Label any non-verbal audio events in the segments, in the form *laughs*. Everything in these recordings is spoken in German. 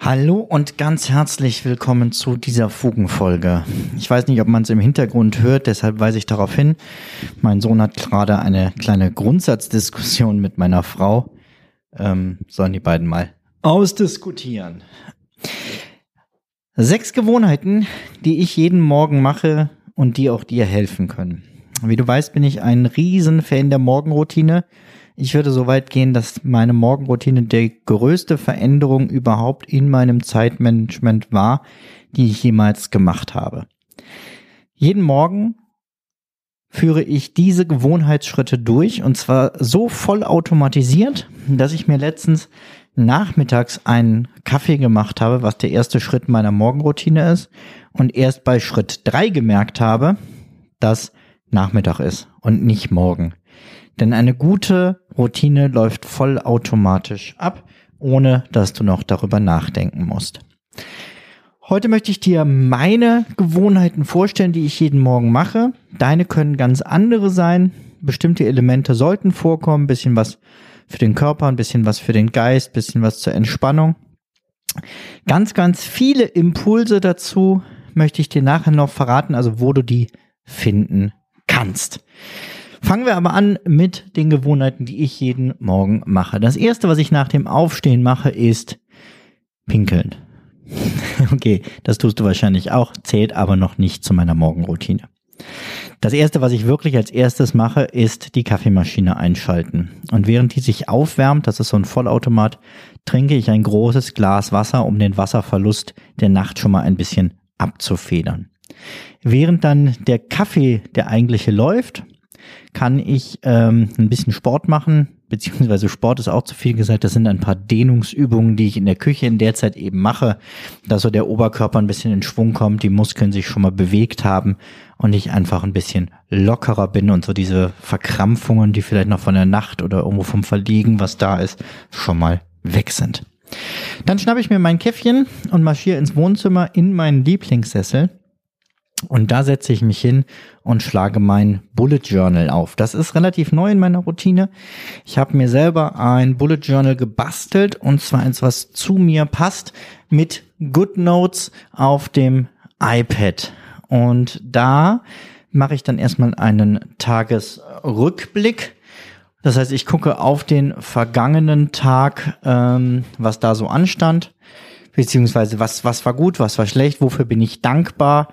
Hallo und ganz herzlich willkommen zu dieser Fugenfolge. Ich weiß nicht, ob man es im Hintergrund hört, deshalb weise ich darauf hin. Mein Sohn hat gerade eine kleine Grundsatzdiskussion mit meiner Frau. Ähm, sollen die beiden mal ausdiskutieren. Sechs Gewohnheiten, die ich jeden Morgen mache und die auch dir helfen können. Wie du weißt, bin ich ein Riesenfan der Morgenroutine. Ich würde so weit gehen, dass meine Morgenroutine die größte Veränderung überhaupt in meinem Zeitmanagement war, die ich jemals gemacht habe. Jeden Morgen führe ich diese Gewohnheitsschritte durch und zwar so voll automatisiert, dass ich mir letztens nachmittags einen Kaffee gemacht habe, was der erste Schritt meiner Morgenroutine ist und erst bei Schritt drei gemerkt habe, dass Nachmittag ist und nicht morgen. Denn eine gute Routine läuft vollautomatisch ab, ohne dass du noch darüber nachdenken musst. Heute möchte ich dir meine Gewohnheiten vorstellen, die ich jeden Morgen mache. Deine können ganz andere sein. Bestimmte Elemente sollten vorkommen. Ein bisschen was für den Körper, ein bisschen was für den Geist, ein bisschen was zur Entspannung. Ganz, ganz viele Impulse dazu möchte ich dir nachher noch verraten, also wo du die finden kannst. Fangen wir aber an mit den Gewohnheiten, die ich jeden Morgen mache. Das erste, was ich nach dem Aufstehen mache, ist pinkeln. *laughs* okay, das tust du wahrscheinlich auch, zählt aber noch nicht zu meiner Morgenroutine. Das erste, was ich wirklich als erstes mache, ist die Kaffeemaschine einschalten. Und während die sich aufwärmt, das ist so ein Vollautomat, trinke ich ein großes Glas Wasser, um den Wasserverlust der Nacht schon mal ein bisschen abzufedern. Während dann der Kaffee, der eigentliche läuft, kann ich ähm, ein bisschen Sport machen, beziehungsweise Sport ist auch zu viel gesagt, das sind ein paar Dehnungsübungen, die ich in der Küche in der Zeit eben mache, dass so der Oberkörper ein bisschen in Schwung kommt, die Muskeln sich schon mal bewegt haben und ich einfach ein bisschen lockerer bin und so diese Verkrampfungen, die vielleicht noch von der Nacht oder irgendwo vom Verliegen, was da ist, schon mal weg sind. Dann schnappe ich mir mein Käffchen und marschiere ins Wohnzimmer in meinen Lieblingssessel und da setze ich mich hin und schlage mein Bullet Journal auf. Das ist relativ neu in meiner Routine. Ich habe mir selber ein Bullet Journal gebastelt und zwar eins, was zu mir passt, mit Good Notes auf dem iPad. Und da mache ich dann erstmal einen Tagesrückblick. Das heißt, ich gucke auf den vergangenen Tag, ähm, was da so anstand, beziehungsweise was, was war gut, was war schlecht, wofür bin ich dankbar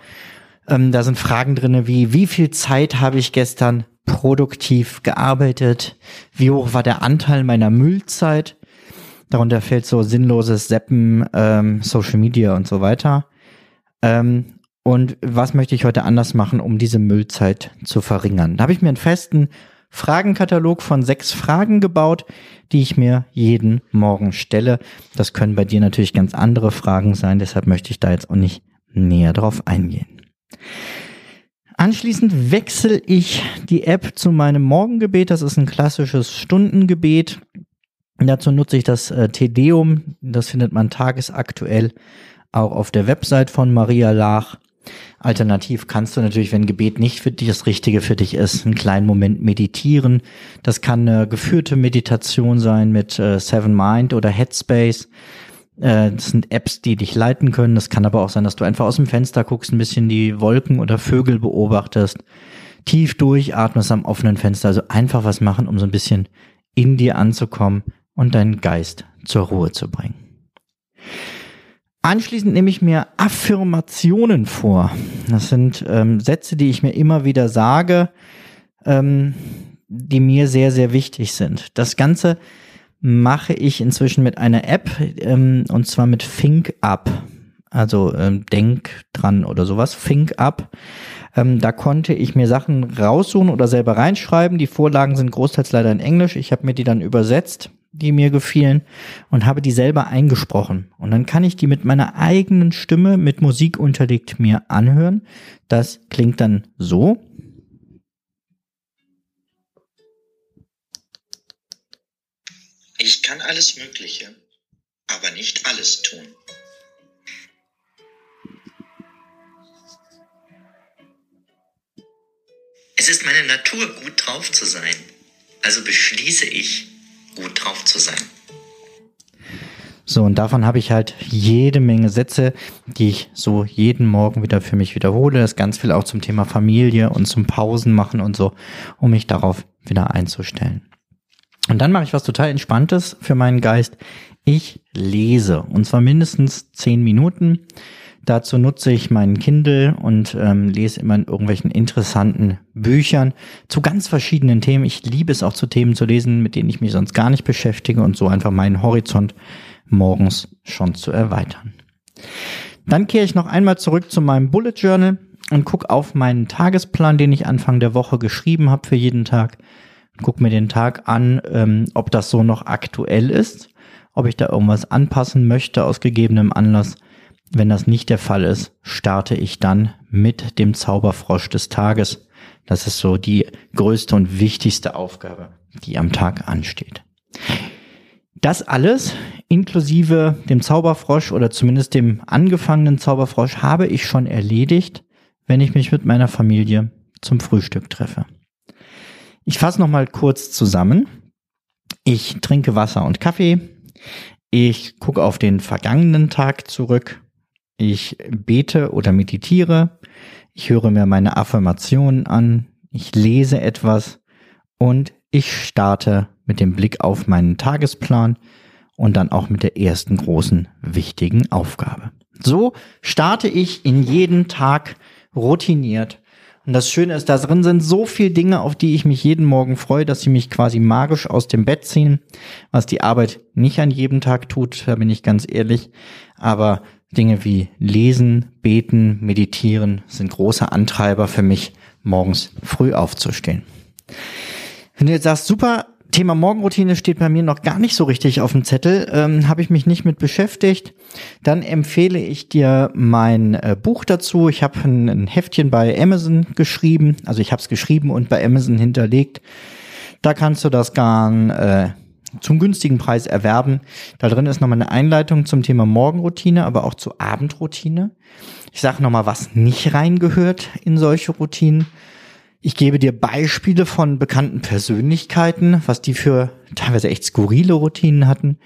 ähm, da sind Fragen drinne wie, wie viel Zeit habe ich gestern produktiv gearbeitet? Wie hoch war der Anteil meiner Müllzeit? Darunter fällt so sinnloses Seppen, ähm, Social Media und so weiter. Ähm, und was möchte ich heute anders machen, um diese Müllzeit zu verringern? Da habe ich mir einen festen Fragenkatalog von sechs Fragen gebaut, die ich mir jeden Morgen stelle. Das können bei dir natürlich ganz andere Fragen sein, deshalb möchte ich da jetzt auch nicht näher drauf eingehen. Anschließend wechsle ich die App zu meinem Morgengebet. Das ist ein klassisches Stundengebet. Dazu nutze ich das äh, Tedeum. Das findet man tagesaktuell auch auf der Website von Maria Lach. Alternativ kannst du natürlich, wenn Gebet nicht für dich das Richtige für dich ist, einen kleinen Moment meditieren. Das kann eine geführte Meditation sein mit äh, Seven Mind oder Headspace. Äh, das sind Apps, die dich leiten können. Das kann aber auch sein, dass du einfach aus dem Fenster guckst, ein bisschen die Wolken oder Vögel beobachtest, tief durchatmest am offenen Fenster. Also einfach was machen, um so ein bisschen in dir anzukommen und deinen Geist zur Ruhe zu bringen. Anschließend nehme ich mir Affirmationen vor. Das sind ähm, Sätze, die ich mir immer wieder sage, ähm, die mir sehr, sehr wichtig sind. Das Ganze mache ich inzwischen mit einer App ähm, und zwar mit ThinkUp. also ähm, Denk dran oder sowas, Think Up. Ähm, da konnte ich mir Sachen raussuchen oder selber reinschreiben. Die Vorlagen sind großteils leider in Englisch. Ich habe mir die dann übersetzt, die mir gefielen, und habe die selber eingesprochen. Und dann kann ich die mit meiner eigenen Stimme mit Musik unterlegt mir anhören. Das klingt dann so. Ich kann alles Mögliche, aber nicht alles tun. Es ist meine Natur, gut drauf zu sein. Also beschließe ich, gut drauf zu sein. So, und davon habe ich halt jede Menge Sätze, die ich so jeden Morgen wieder für mich wiederhole. Das ganz viel auch zum Thema Familie und zum Pausen machen und so, um mich darauf wieder einzustellen. Und dann mache ich was total Entspanntes für meinen Geist. Ich lese. Und zwar mindestens zehn Minuten. Dazu nutze ich meinen Kindle und ähm, lese immer in irgendwelchen interessanten Büchern zu ganz verschiedenen Themen. Ich liebe es auch zu Themen zu lesen, mit denen ich mich sonst gar nicht beschäftige und so einfach meinen Horizont morgens schon zu erweitern. Dann kehre ich noch einmal zurück zu meinem Bullet Journal und gucke auf meinen Tagesplan, den ich Anfang der Woche geschrieben habe für jeden Tag. Guck mir den Tag an, ähm, ob das so noch aktuell ist, ob ich da irgendwas anpassen möchte aus gegebenem Anlass wenn das nicht der Fall ist, starte ich dann mit dem Zauberfrosch des Tages. Das ist so die größte und wichtigste Aufgabe, die am Tag ansteht. Das alles, inklusive dem Zauberfrosch oder zumindest dem angefangenen Zauberfrosch, habe ich schon erledigt, wenn ich mich mit meiner Familie zum Frühstück treffe. Ich fasse nochmal kurz zusammen. Ich trinke Wasser und Kaffee. Ich gucke auf den vergangenen Tag zurück ich bete oder meditiere, ich höre mir meine Affirmationen an, ich lese etwas und ich starte mit dem Blick auf meinen Tagesplan und dann auch mit der ersten großen wichtigen Aufgabe. So starte ich in jeden Tag routiniert. Und das Schöne ist, da drin sind so viele Dinge, auf die ich mich jeden Morgen freue, dass sie mich quasi magisch aus dem Bett ziehen, was die Arbeit nicht an jedem Tag tut, da bin ich ganz ehrlich. Aber Dinge wie Lesen, Beten, Meditieren sind große Antreiber für mich, morgens früh aufzustehen. Wenn du jetzt sagst, super, Thema Morgenroutine steht bei mir noch gar nicht so richtig auf dem Zettel, ähm, habe ich mich nicht mit beschäftigt, dann empfehle ich dir mein äh, Buch dazu. Ich habe ein, ein, Heftchen bei Amazon geschrieben, also ich habe es geschrieben und bei Amazon hinterlegt. Da kannst du das gar äh, zum günstigen Preis erwerben. Da drin ist nochmal eine Einleitung zum Thema Morgenroutine, aber auch zur Abendroutine. Ich sage nochmal, was nicht reingehört in solche Routinen. Ich gebe dir Beispiele von bekannten Persönlichkeiten, was die für teilweise echt skurrile Routinen hatten.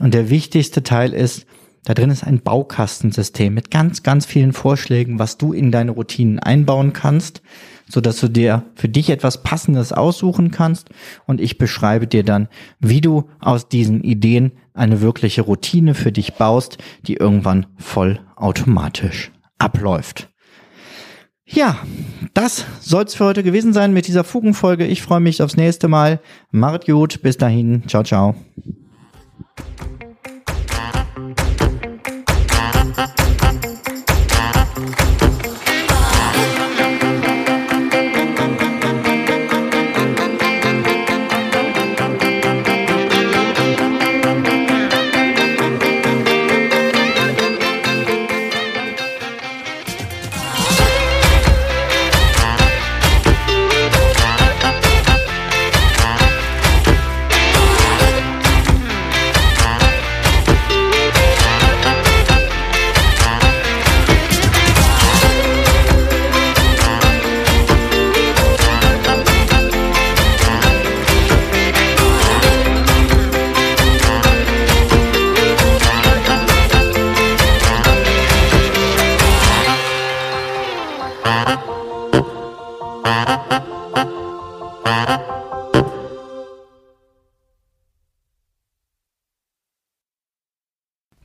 Und der wichtigste Teil ist, da drin ist ein Baukastensystem mit ganz, ganz vielen Vorschlägen, was du in deine Routinen einbauen kannst, so dass du dir für dich etwas Passendes aussuchen kannst und ich beschreibe dir dann, wie du aus diesen Ideen eine wirkliche Routine für dich baust, die irgendwann voll automatisch abläuft. Ja, das soll's für heute gewesen sein mit dieser Fugenfolge. Ich freue mich aufs nächste Mal. Macht gut, bis dahin. Ciao, ciao.